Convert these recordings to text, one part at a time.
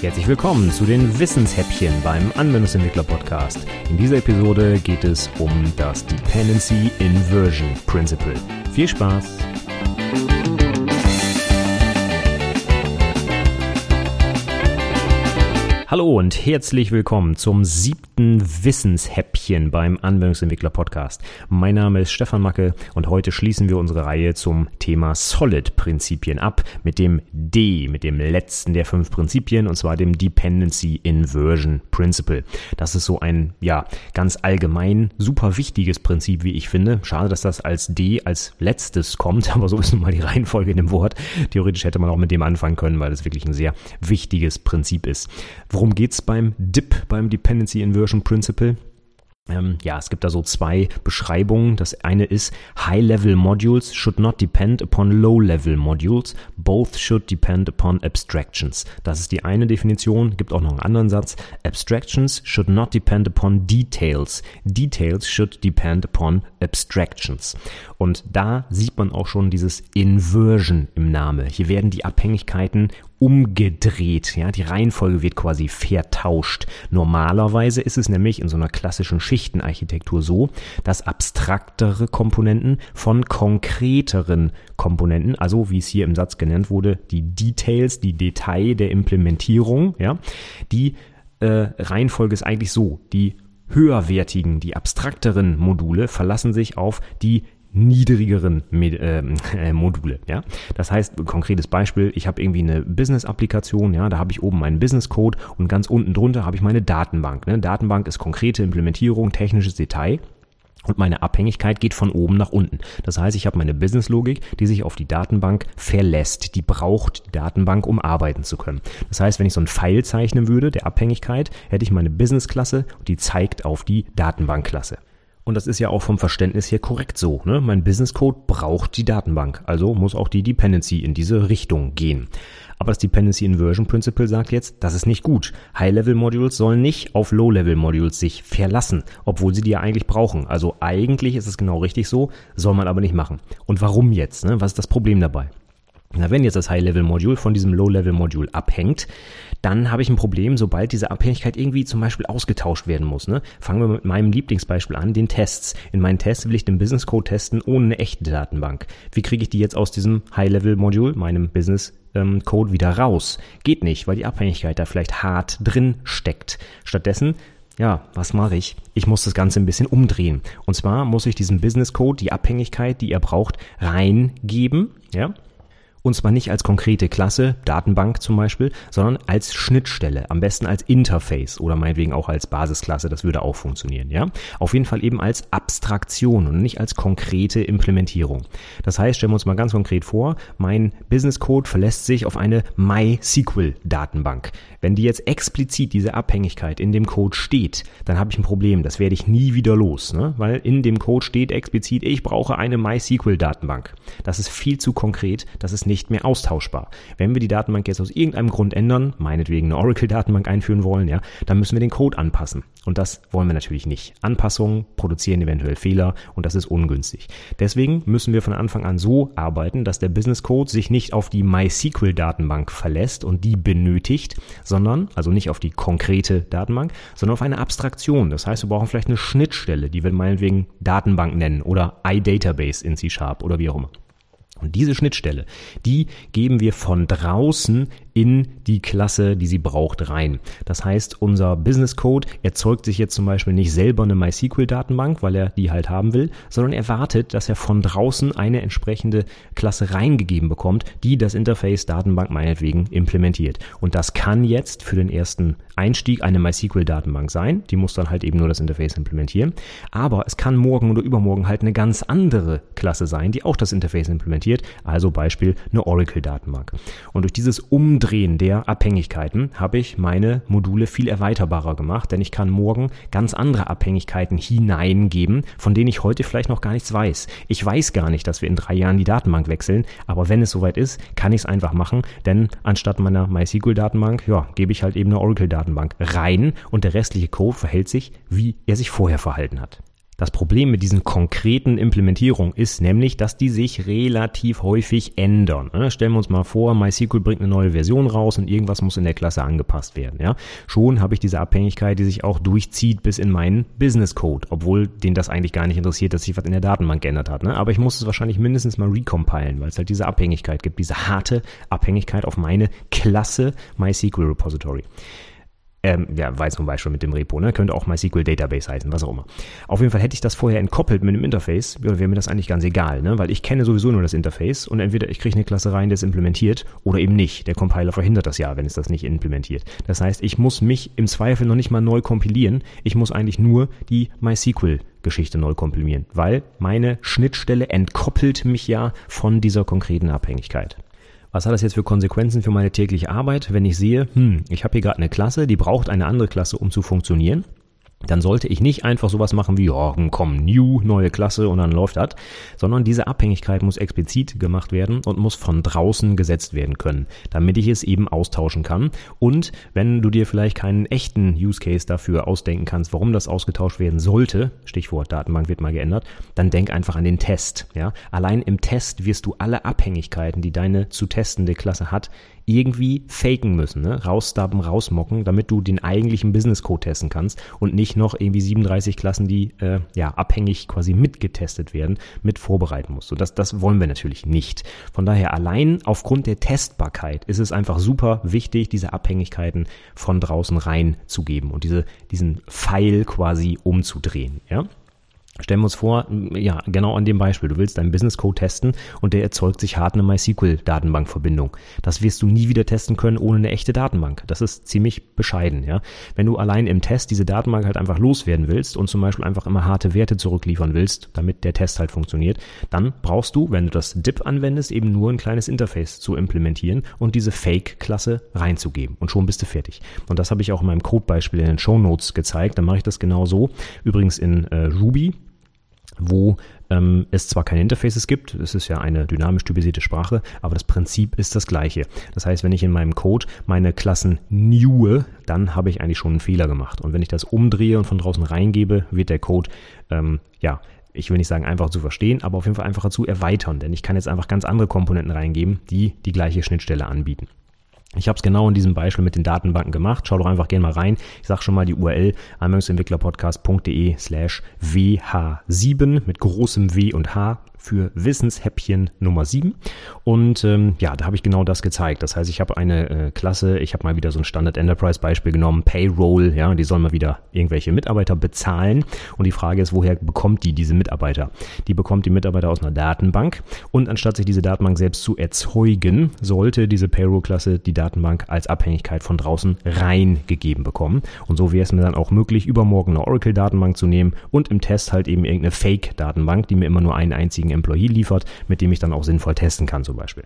Herzlich willkommen zu den Wissenshäppchen beim Anwendungsentwickler Podcast. In dieser Episode geht es um das Dependency Inversion Principle. Viel Spaß! Hallo und herzlich willkommen zum siebten Wissenshäppchen beim Anwendungsentwickler Podcast. Mein Name ist Stefan Macke und heute schließen wir unsere Reihe zum Thema Solid-Prinzipien ab mit dem D, mit dem letzten der fünf Prinzipien und zwar dem Dependency Inversion Principle. Das ist so ein, ja, ganz allgemein super wichtiges Prinzip, wie ich finde. Schade, dass das als D als letztes kommt, aber so ist nun mal die Reihenfolge in dem Wort. Theoretisch hätte man auch mit dem anfangen können, weil es wirklich ein sehr wichtiges Prinzip ist. Worum geht's beim DIP, beim Dependency Inversion Principle? Ähm, ja, es gibt da so zwei Beschreibungen. Das eine ist High-Level Modules should not depend upon Low-Level Modules. Both should depend upon abstractions. Das ist die eine Definition. Gibt auch noch einen anderen Satz. Abstractions should not depend upon details. Details should depend upon abstractions. Und da sieht man auch schon dieses Inversion im Name. Hier werden die Abhängigkeiten umgedreht. Ja, die Reihenfolge wird quasi vertauscht. Normalerweise ist es nämlich in so einer klassischen Schichtenarchitektur so, dass abstraktere Komponenten von konkreteren Komponenten, also wie es hier im Satz genannt wurde, die Details, die Detail der Implementierung, ja, die äh, Reihenfolge ist eigentlich so, die höherwertigen, die abstrakteren Module verlassen sich auf die niedrigeren äh, äh, Module. Ja? Das heißt, konkretes Beispiel, ich habe irgendwie eine Business-Applikation, ja, da habe ich oben meinen Business-Code und ganz unten drunter habe ich meine Datenbank. Ne? Datenbank ist konkrete Implementierung, technisches Detail. Und meine Abhängigkeit geht von oben nach unten. Das heißt, ich habe meine Business-Logik, die sich auf die Datenbank verlässt. Die braucht die Datenbank, um arbeiten zu können. Das heißt, wenn ich so ein Pfeil zeichnen würde, der Abhängigkeit, hätte ich meine Business-Klasse und die zeigt auf die Datenbank-Klasse. Und das ist ja auch vom Verständnis her korrekt so. Ne? Mein Business Code braucht die Datenbank, also muss auch die Dependency in diese Richtung gehen. Aber das Dependency Inversion Principle sagt jetzt, das ist nicht gut. High-Level-Modules sollen nicht auf Low-Level-Modules sich verlassen, obwohl sie die ja eigentlich brauchen. Also eigentlich ist es genau richtig so, soll man aber nicht machen. Und warum jetzt? Ne? Was ist das Problem dabei? Na, wenn jetzt das High-Level-Module von diesem Low-Level-Module abhängt, dann habe ich ein Problem, sobald diese Abhängigkeit irgendwie zum Beispiel ausgetauscht werden muss. Ne? Fangen wir mit meinem Lieblingsbeispiel an, den Tests. In meinen Tests will ich den Business Code testen ohne eine echte Datenbank. Wie kriege ich die jetzt aus diesem High-Level-Module, meinem Business Code wieder raus? Geht nicht, weil die Abhängigkeit da vielleicht hart drin steckt. Stattdessen ja, was mache ich? Ich muss das Ganze ein bisschen umdrehen. Und zwar muss ich diesem Business Code die Abhängigkeit, die er braucht, reingeben. Ja, und zwar nicht als konkrete Klasse, Datenbank zum Beispiel, sondern als Schnittstelle, am besten als Interface oder meinetwegen auch als Basisklasse, das würde auch funktionieren, ja. Auf jeden Fall eben als Abstraktion und nicht als konkrete Implementierung. Das heißt, stellen wir uns mal ganz konkret vor, mein Business Code verlässt sich auf eine MySQL Datenbank. Wenn die jetzt explizit diese Abhängigkeit in dem Code steht, dann habe ich ein Problem, das werde ich nie wieder los, ne? weil in dem Code steht explizit, ich brauche eine MySQL Datenbank. Das ist viel zu konkret, das ist nicht mehr austauschbar. Wenn wir die Datenbank jetzt aus irgendeinem Grund ändern, meinetwegen eine Oracle-Datenbank einführen wollen, ja, dann müssen wir den Code anpassen. Und das wollen wir natürlich nicht. Anpassungen produzieren eventuell Fehler und das ist ungünstig. Deswegen müssen wir von Anfang an so arbeiten, dass der Business Code sich nicht auf die MySQL-Datenbank verlässt und die benötigt, sondern, also nicht auf die konkrete Datenbank, sondern auf eine Abstraktion. Das heißt, wir brauchen vielleicht eine Schnittstelle, die wir meinetwegen Datenbank nennen oder iDatabase in C-Sharp oder wie auch immer. Und diese Schnittstelle, die geben wir von draußen in die Klasse, die sie braucht, rein. Das heißt, unser Business Code erzeugt sich jetzt zum Beispiel nicht selber eine MySQL-Datenbank, weil er die halt haben will, sondern er wartet, dass er von draußen eine entsprechende Klasse reingegeben bekommt, die das Interface Datenbank meinetwegen implementiert. Und das kann jetzt für den ersten Einstieg eine MySQL-Datenbank sein. Die muss dann halt eben nur das Interface implementieren. Aber es kann morgen oder übermorgen halt eine ganz andere Klasse sein, die auch das Interface implementiert. Also Beispiel eine Oracle-Datenbank. Und durch dieses Umdrehen der Abhängigkeiten habe ich meine Module viel erweiterbarer gemacht, denn ich kann morgen ganz andere Abhängigkeiten hineingeben, von denen ich heute vielleicht noch gar nichts weiß. Ich weiß gar nicht, dass wir in drei Jahren die Datenbank wechseln, aber wenn es soweit ist, kann ich es einfach machen, denn anstatt meiner MySQL-Datenbank, ja, gebe ich halt eben eine Oracle-Datenbank rein und der restliche Code verhält sich, wie er sich vorher verhalten hat. Das Problem mit diesen konkreten Implementierungen ist nämlich, dass die sich relativ häufig ändern. Ne? Stellen wir uns mal vor, MySQL bringt eine neue Version raus und irgendwas muss in der Klasse angepasst werden. Ja? Schon habe ich diese Abhängigkeit, die sich auch durchzieht bis in meinen Business Code, obwohl den das eigentlich gar nicht interessiert, dass sich was in der Datenbank geändert hat. Ne? Aber ich muss es wahrscheinlich mindestens mal recompilen, weil es halt diese Abhängigkeit gibt, diese harte Abhängigkeit auf meine Klasse MySQL Repository. Ähm, ja, war zum Beispiel mit dem Repo, ne? Könnte auch MySQL Database heißen, was auch immer. Auf jeden Fall hätte ich das vorher entkoppelt mit dem Interface, wäre mir das eigentlich ganz egal, ne? Weil ich kenne sowieso nur das Interface und entweder ich kriege eine Klasse rein, die es implementiert, oder eben nicht. Der Compiler verhindert das ja, wenn es das nicht implementiert. Das heißt, ich muss mich im Zweifel noch nicht mal neu kompilieren. Ich muss eigentlich nur die MySQL Geschichte neu kompilieren, weil meine Schnittstelle entkoppelt mich ja von dieser konkreten Abhängigkeit. Was hat das jetzt für Konsequenzen für meine tägliche Arbeit, wenn ich sehe, hm, ich habe hier gerade eine Klasse, die braucht eine andere Klasse, um zu funktionieren? Dann sollte ich nicht einfach sowas machen wie, ja, komm, new, neue Klasse und dann läuft das, sondern diese Abhängigkeit muss explizit gemacht werden und muss von draußen gesetzt werden können, damit ich es eben austauschen kann. Und wenn du dir vielleicht keinen echten Use Case dafür ausdenken kannst, warum das ausgetauscht werden sollte, Stichwort Datenbank wird mal geändert, dann denk einfach an den Test. Ja? Allein im Test wirst du alle Abhängigkeiten, die deine zu testende Klasse hat, irgendwie faken müssen, ne? rausstubben, rausmocken, damit du den eigentlichen Business Code testen kannst und nicht noch irgendwie 37 Klassen, die äh, ja abhängig quasi mitgetestet werden, mit vorbereiten musst. Und das, das wollen wir natürlich nicht. Von daher allein aufgrund der Testbarkeit ist es einfach super wichtig, diese Abhängigkeiten von draußen reinzugeben und diese, diesen Pfeil quasi umzudrehen. Ja? Stellen wir uns vor, ja, genau an dem Beispiel. Du willst deinen Business Code testen und der erzeugt sich hart eine MySQL-Datenbankverbindung. Das wirst du nie wieder testen können ohne eine echte Datenbank. Das ist ziemlich bescheiden, ja. Wenn du allein im Test diese Datenbank halt einfach loswerden willst und zum Beispiel einfach immer harte Werte zurückliefern willst, damit der Test halt funktioniert, dann brauchst du, wenn du das DIP anwendest, eben nur ein kleines Interface zu implementieren und diese Fake-Klasse reinzugeben. Und schon bist du fertig. Und das habe ich auch in meinem Codebeispiel in den Show Notes gezeigt. Dann mache ich das genau so. Übrigens in äh, Ruby wo ähm, es zwar keine Interfaces gibt, es ist ja eine dynamisch typisierte Sprache, aber das Prinzip ist das gleiche. Das heißt, wenn ich in meinem Code meine Klassen newe, dann habe ich eigentlich schon einen Fehler gemacht. Und wenn ich das umdrehe und von draußen reingebe, wird der Code ähm, ja ich will nicht sagen einfach zu verstehen, aber auf jeden Fall einfacher zu erweitern, denn ich kann jetzt einfach ganz andere Komponenten reingeben, die die gleiche Schnittstelle anbieten. Ich habe es genau in diesem Beispiel mit den Datenbanken gemacht. Schau doch einfach gerne mal rein. Ich sage schon mal die URL anwendungsentwicklerpodcast.de slash WH7 mit großem W und H für Wissenshäppchen Nummer 7. Und ähm, ja, da habe ich genau das gezeigt. Das heißt, ich habe eine äh, Klasse, ich habe mal wieder so ein Standard Enterprise Beispiel genommen, Payroll, ja, die sollen mal wieder irgendwelche Mitarbeiter bezahlen. Und die Frage ist, woher bekommt die diese Mitarbeiter? Die bekommt die Mitarbeiter aus einer Datenbank. Und anstatt sich diese Datenbank selbst zu erzeugen, sollte diese Payroll-Klasse die Datenbank als Abhängigkeit von draußen reingegeben bekommen. Und so wäre es mir dann auch möglich, übermorgen eine Oracle-Datenbank zu nehmen und im Test halt eben irgendeine Fake-Datenbank, die mir immer nur einen einzigen Employee liefert, mit dem ich dann auch sinnvoll testen kann zum Beispiel.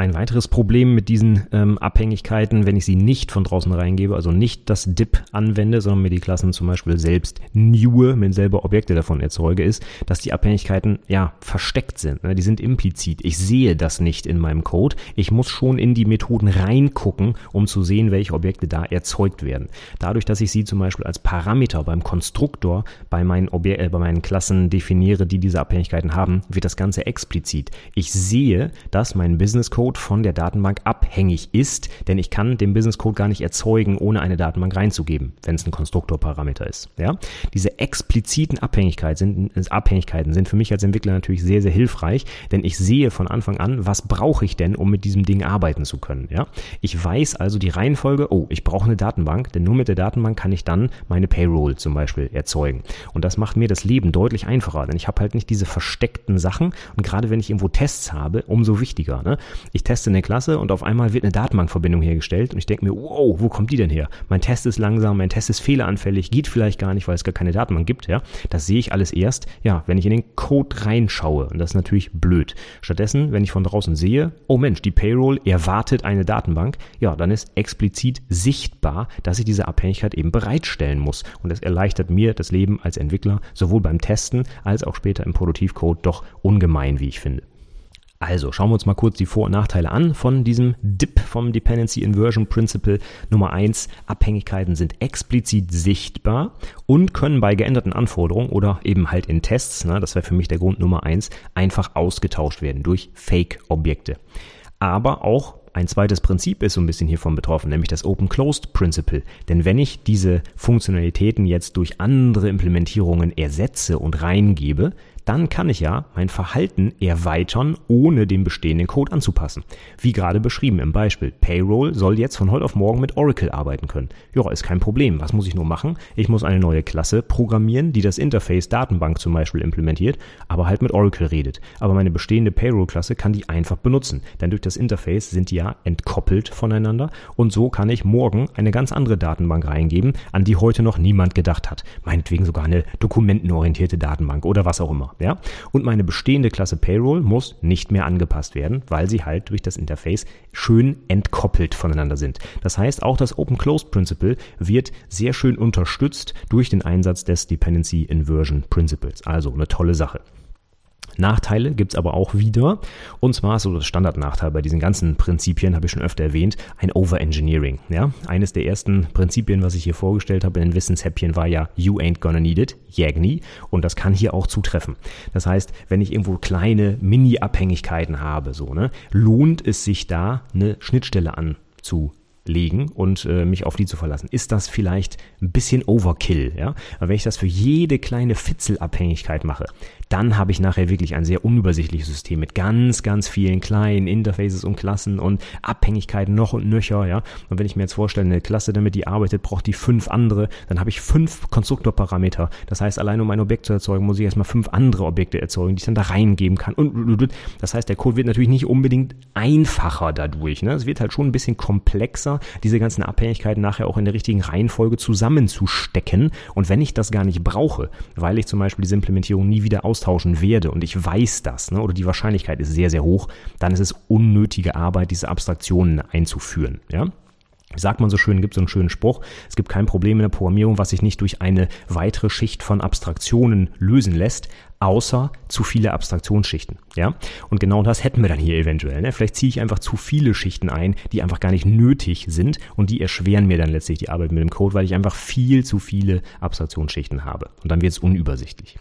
Ein weiteres Problem mit diesen ähm, Abhängigkeiten, wenn ich sie nicht von draußen reingebe, also nicht das DIP anwende, sondern mir die Klassen zum Beispiel selbst newe, mir selber Objekte davon erzeuge, ist, dass die Abhängigkeiten ja versteckt sind. Ne? Die sind implizit. Ich sehe das nicht in meinem Code. Ich muss schon in die Methoden reingucken, um zu sehen, welche Objekte da erzeugt werden. Dadurch, dass ich sie zum Beispiel als Parameter beim Konstruktor bei meinen, Obje äh, bei meinen Klassen definiere, die diese Abhängigkeiten haben, wird das Ganze explizit. Ich sehe, dass mein Business Code Code von der Datenbank abhängig ist, denn ich kann den Business Code gar nicht erzeugen, ohne eine Datenbank reinzugeben, wenn es ein Konstruktorparameter ist. Ja? Diese expliziten Abhängigkeiten sind, Abhängigkeiten sind für mich als Entwickler natürlich sehr, sehr hilfreich, denn ich sehe von Anfang an, was brauche ich denn, um mit diesem Ding arbeiten zu können. Ja? Ich weiß also die Reihenfolge, oh, ich brauche eine Datenbank, denn nur mit der Datenbank kann ich dann meine Payroll zum Beispiel erzeugen. Und das macht mir das Leben deutlich einfacher, denn ich habe halt nicht diese versteckten Sachen und gerade wenn ich irgendwo Tests habe, umso wichtiger. Ne? Ich ich teste eine Klasse und auf einmal wird eine Datenbankverbindung hergestellt und ich denke mir, wow, wo kommt die denn her? Mein Test ist langsam, mein Test ist fehleranfällig, geht vielleicht gar nicht, weil es gar keine Datenbank gibt, ja. Das sehe ich alles erst, ja, wenn ich in den Code reinschaue und das ist natürlich blöd. Stattdessen, wenn ich von draußen sehe, oh Mensch, die Payroll erwartet eine Datenbank, ja, dann ist explizit sichtbar, dass ich diese Abhängigkeit eben bereitstellen muss und das erleichtert mir das Leben als Entwickler sowohl beim Testen als auch später im Produktivcode doch ungemein, wie ich finde. Also schauen wir uns mal kurz die Vor- und Nachteile an von diesem DIP vom Dependency Inversion Principle. Nummer eins: Abhängigkeiten sind explizit sichtbar und können bei geänderten Anforderungen oder eben halt in Tests, na, das wäre für mich der Grund Nummer eins, einfach ausgetauscht werden durch Fake-Objekte. Aber auch ein zweites Prinzip ist so ein bisschen hiervon betroffen, nämlich das Open-Closed Principle. Denn wenn ich diese Funktionalitäten jetzt durch andere Implementierungen ersetze und reingebe, dann kann ich ja mein Verhalten erweitern, ohne den bestehenden Code anzupassen. Wie gerade beschrieben im Beispiel. Payroll soll jetzt von heute auf morgen mit Oracle arbeiten können. Ja, ist kein Problem. Was muss ich nur machen? Ich muss eine neue Klasse programmieren, die das Interface Datenbank zum Beispiel implementiert, aber halt mit Oracle redet. Aber meine bestehende Payroll-Klasse kann die einfach benutzen. Denn durch das Interface sind die ja entkoppelt voneinander und so kann ich morgen eine ganz andere Datenbank reingeben, an die heute noch niemand gedacht hat. Meinetwegen sogar eine dokumentenorientierte Datenbank oder was auch immer ja. Und meine bestehende Klasse Payroll muss nicht mehr angepasst werden, weil sie halt durch das Interface schön entkoppelt voneinander sind. Das heißt, auch das Open-Closed Principle wird sehr schön unterstützt durch den Einsatz des Dependency Inversion Principles. Also eine tolle Sache. Nachteile gibt's aber auch wieder. Und zwar so das Standardnachteil bei diesen ganzen Prinzipien, habe ich schon öfter erwähnt, ein Overengineering. Ja? Eines der ersten Prinzipien, was ich hier vorgestellt habe in den Wissenshäppchen, war ja You ain't gonna need it, Yagni. Und das kann hier auch zutreffen. Das heißt, wenn ich irgendwo kleine Mini-Abhängigkeiten habe, so, ne, lohnt es sich da eine Schnittstelle anzu legen und äh, mich auf die zu verlassen. Ist das vielleicht ein bisschen Overkill? Ja? Aber wenn ich das für jede kleine Fitzelabhängigkeit mache, dann habe ich nachher wirklich ein sehr unübersichtliches System mit ganz, ganz vielen kleinen Interfaces und Klassen und Abhängigkeiten noch und nöcher. Ja? Und wenn ich mir jetzt vorstelle, eine Klasse, damit die arbeitet, braucht die fünf andere, dann habe ich fünf Konstruktorparameter. Das heißt, allein um ein Objekt zu erzeugen, muss ich erstmal fünf andere Objekte erzeugen, die ich dann da reingeben kann. Und das heißt, der Code wird natürlich nicht unbedingt einfacher dadurch. Ne? Es wird halt schon ein bisschen komplexer, diese ganzen Abhängigkeiten nachher auch in der richtigen Reihenfolge zusammenzustecken. Und wenn ich das gar nicht brauche, weil ich zum Beispiel diese Implementierung nie wieder aus austauschen werde und ich weiß das, ne, oder die Wahrscheinlichkeit ist sehr, sehr hoch, dann ist es unnötige Arbeit, diese Abstraktionen einzuführen. Ja? sagt man so schön, gibt so einen schönen Spruch, es gibt kein Problem in der Programmierung, was sich nicht durch eine weitere Schicht von Abstraktionen lösen lässt, außer zu viele Abstraktionsschichten. Ja? Und genau das hätten wir dann hier eventuell. Ne? Vielleicht ziehe ich einfach zu viele Schichten ein, die einfach gar nicht nötig sind und die erschweren mir dann letztlich die Arbeit mit dem Code, weil ich einfach viel zu viele Abstraktionsschichten habe. Und dann wird es unübersichtlich.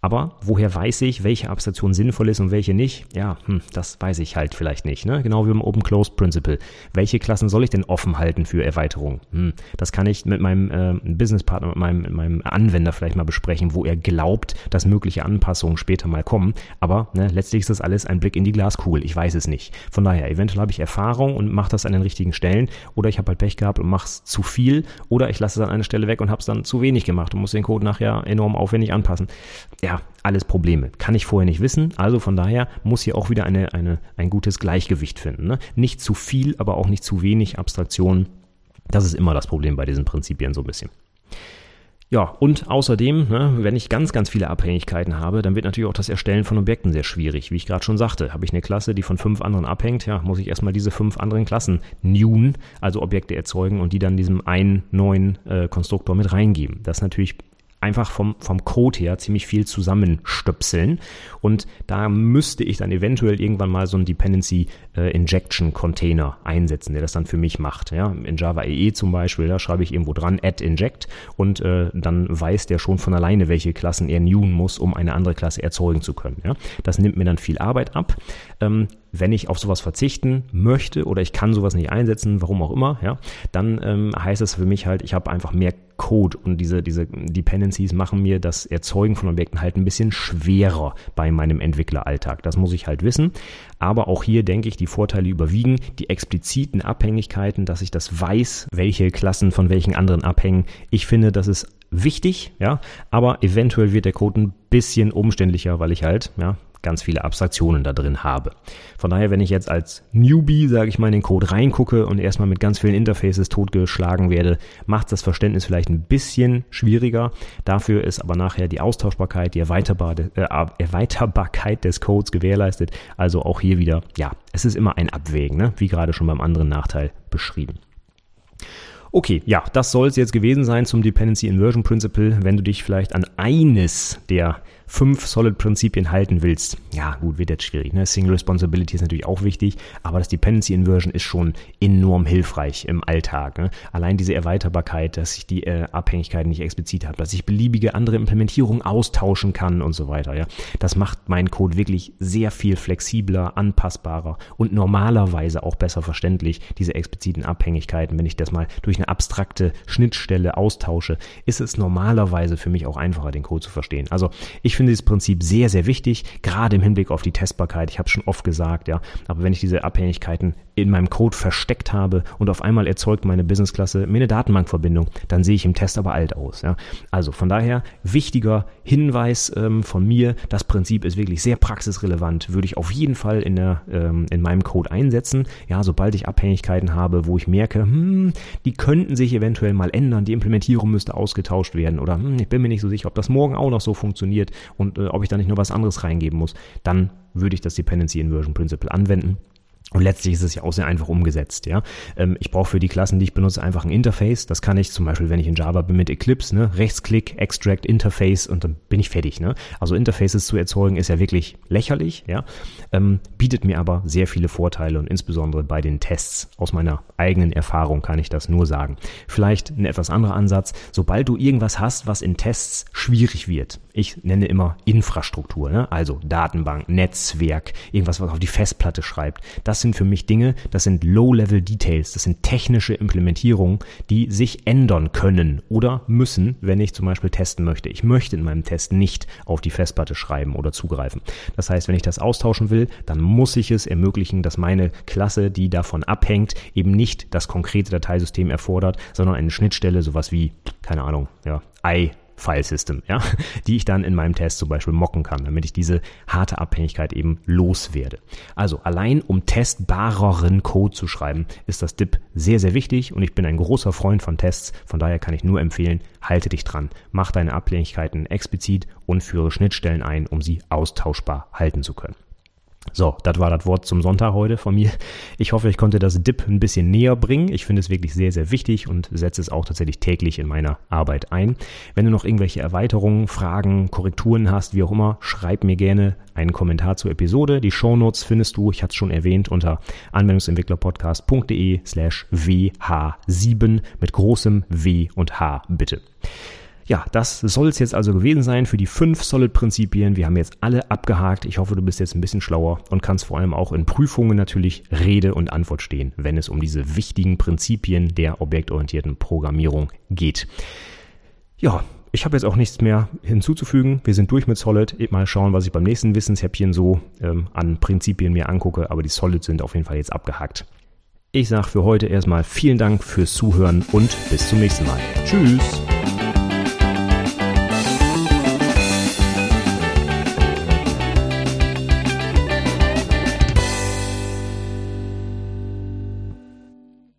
Aber woher weiß ich, welche Abstraktion sinnvoll ist und welche nicht? Ja, hm, das weiß ich halt vielleicht nicht. Ne? Genau wie beim Open Closed Principle. Welche Klassen soll ich denn offen halten für Erweiterung? Hm, das kann ich mit meinem äh, Businesspartner, mit meinem, mit meinem Anwender vielleicht mal besprechen, wo er glaubt, dass mögliche Anpassungen später mal kommen. Aber ne, letztlich ist das alles ein Blick in die Glaskugel. Ich weiß es nicht. Von daher, eventuell habe ich Erfahrung und mache das an den richtigen Stellen. Oder ich habe halt Pech gehabt und mache es zu viel. Oder ich lasse es an einer Stelle weg und habe es dann zu wenig gemacht und muss den Code nachher enorm aufwendig anpassen. Ja, alles Probleme. Kann ich vorher nicht wissen. Also von daher muss hier auch wieder eine, eine, ein gutes Gleichgewicht finden. Ne? Nicht zu viel, aber auch nicht zu wenig Abstraktion. Das ist immer das Problem bei diesen Prinzipien so ein bisschen. Ja, und außerdem, ne, wenn ich ganz, ganz viele Abhängigkeiten habe, dann wird natürlich auch das Erstellen von Objekten sehr schwierig. Wie ich gerade schon sagte, habe ich eine Klasse, die von fünf anderen abhängt, ja, muss ich erstmal diese fünf anderen Klassen newen, also Objekte erzeugen und die dann diesem einen neuen äh, Konstruktor mit reingeben. Das ist natürlich einfach vom, vom Code her ziemlich viel zusammenstöpseln. Und da müsste ich dann eventuell irgendwann mal so einen Dependency äh, Injection Container einsetzen, der das dann für mich macht. Ja, in Java EE zum Beispiel, da schreibe ich irgendwo dran add inject und äh, dann weiß der schon von alleine, welche Klassen er newen muss, um eine andere Klasse erzeugen zu können. Ja, das nimmt mir dann viel Arbeit ab. Ähm, wenn ich auf sowas verzichten möchte oder ich kann sowas nicht einsetzen, warum auch immer, ja, dann ähm, heißt es für mich halt, ich habe einfach mehr Code und diese, diese Dependencies machen mir das Erzeugen von Objekten halt ein bisschen schwerer bei meinem Entwickleralltag. Das muss ich halt wissen. Aber auch hier denke ich, die Vorteile überwiegen, die expliziten Abhängigkeiten, dass ich das weiß, welche Klassen von welchen anderen abhängen. Ich finde, das ist wichtig, ja, aber eventuell wird der Code ein bisschen umständlicher, weil ich halt, ja, ganz viele Abstraktionen da drin habe. Von daher, wenn ich jetzt als Newbie, sage ich mal, in den Code reingucke und erstmal mit ganz vielen Interfaces totgeschlagen werde, macht das Verständnis vielleicht ein bisschen schwieriger. Dafür ist aber nachher die Austauschbarkeit, die Erweiterbar äh, Erweiterbarkeit des Codes gewährleistet. Also auch hier wieder, ja, es ist immer ein Abwägen, ne? wie gerade schon beim anderen Nachteil beschrieben. Okay, ja, das soll es jetzt gewesen sein zum Dependency Inversion Principle. Wenn du dich vielleicht an eines der fünf Solid-Prinzipien halten willst, ja gut, wird jetzt schwierig. Ne? Single Responsibility ist natürlich auch wichtig, aber das Dependency Inversion ist schon enorm hilfreich im Alltag. Ne? Allein diese Erweiterbarkeit, dass ich die äh, Abhängigkeiten nicht explizit habe, dass ich beliebige andere Implementierungen austauschen kann und so weiter. Ja, das macht meinen Code wirklich sehr viel flexibler, anpassbarer und normalerweise auch besser verständlich. Diese expliziten Abhängigkeiten, wenn ich das mal durch eine abstrakte Schnittstelle austausche, ist es normalerweise für mich auch einfacher, den Code zu verstehen. Also ich finde dieses Prinzip sehr, sehr wichtig, gerade im Hinblick auf die Testbarkeit. Ich habe es schon oft gesagt, ja. Aber wenn ich diese Abhängigkeiten in meinem Code versteckt habe und auf einmal erzeugt meine Businessklasse mir eine Datenbankverbindung, dann sehe ich im Test aber alt aus. Ja. Also von daher wichtiger Hinweis ähm, von mir, das Prinzip ist wirklich sehr praxisrelevant, würde ich auf jeden Fall in, der, ähm, in meinem Code einsetzen. Ja, sobald ich Abhängigkeiten habe, wo ich merke, hm, die könnten sich eventuell mal ändern, die Implementierung müsste ausgetauscht werden oder hm, ich bin mir nicht so sicher, ob das morgen auch noch so funktioniert und äh, ob ich da nicht nur was anderes reingeben muss, dann würde ich das Dependency Inversion Principle anwenden. Und letztlich ist es ja auch sehr einfach umgesetzt, ja. Ähm, ich brauche für die Klassen, die ich benutze, einfach ein Interface. Das kann ich zum Beispiel, wenn ich in Java bin mit Eclipse, ne, Rechtsklick, Extract, Interface und dann bin ich fertig, ne. Also Interfaces zu erzeugen ist ja wirklich lächerlich, ja. Ähm, bietet mir aber sehr viele Vorteile und insbesondere bei den Tests aus meiner eigenen Erfahrung kann ich das nur sagen. Vielleicht ein etwas anderer Ansatz. Sobald du irgendwas hast, was in Tests schwierig wird, ich nenne immer Infrastruktur, ne? also Datenbank, Netzwerk, irgendwas, was auf die Festplatte schreibt. Das sind für mich Dinge, das sind Low-Level-Details, das sind technische Implementierungen, die sich ändern können oder müssen, wenn ich zum Beispiel testen möchte. Ich möchte in meinem Test nicht auf die Festplatte schreiben oder zugreifen. Das heißt, wenn ich das austauschen will, dann muss ich es ermöglichen, dass meine Klasse, die davon abhängt, eben nicht das konkrete Dateisystem erfordert, sondern eine Schnittstelle, sowas wie, keine Ahnung, ja, i File-System, ja, die ich dann in meinem Test zum Beispiel mocken kann, damit ich diese harte Abhängigkeit eben loswerde. Also allein um testbareren Code zu schreiben, ist das DIP sehr, sehr wichtig und ich bin ein großer Freund von Tests, von daher kann ich nur empfehlen, halte dich dran, mach deine Abhängigkeiten explizit und führe Schnittstellen ein, um sie austauschbar halten zu können. So, das war das Wort zum Sonntag heute von mir. Ich hoffe, ich konnte das DIP ein bisschen näher bringen. Ich finde es wirklich sehr, sehr wichtig und setze es auch tatsächlich täglich in meiner Arbeit ein. Wenn du noch irgendwelche Erweiterungen, Fragen, Korrekturen hast, wie auch immer, schreib mir gerne einen Kommentar zur Episode. Die Shownotes findest du, ich hatte es schon erwähnt, unter anwendungsentwicklerpodcast.de slash WH7 mit großem W und H bitte. Ja, das soll es jetzt also gewesen sein für die fünf Solid-Prinzipien. Wir haben jetzt alle abgehakt. Ich hoffe, du bist jetzt ein bisschen schlauer und kannst vor allem auch in Prüfungen natürlich Rede und Antwort stehen, wenn es um diese wichtigen Prinzipien der objektorientierten Programmierung geht. Ja, ich habe jetzt auch nichts mehr hinzuzufügen. Wir sind durch mit Solid. Mal schauen, was ich beim nächsten Wissenshäppchen so ähm, an Prinzipien mir angucke. Aber die Solid sind auf jeden Fall jetzt abgehakt. Ich sage für heute erstmal vielen Dank fürs Zuhören und bis zum nächsten Mal. Tschüss.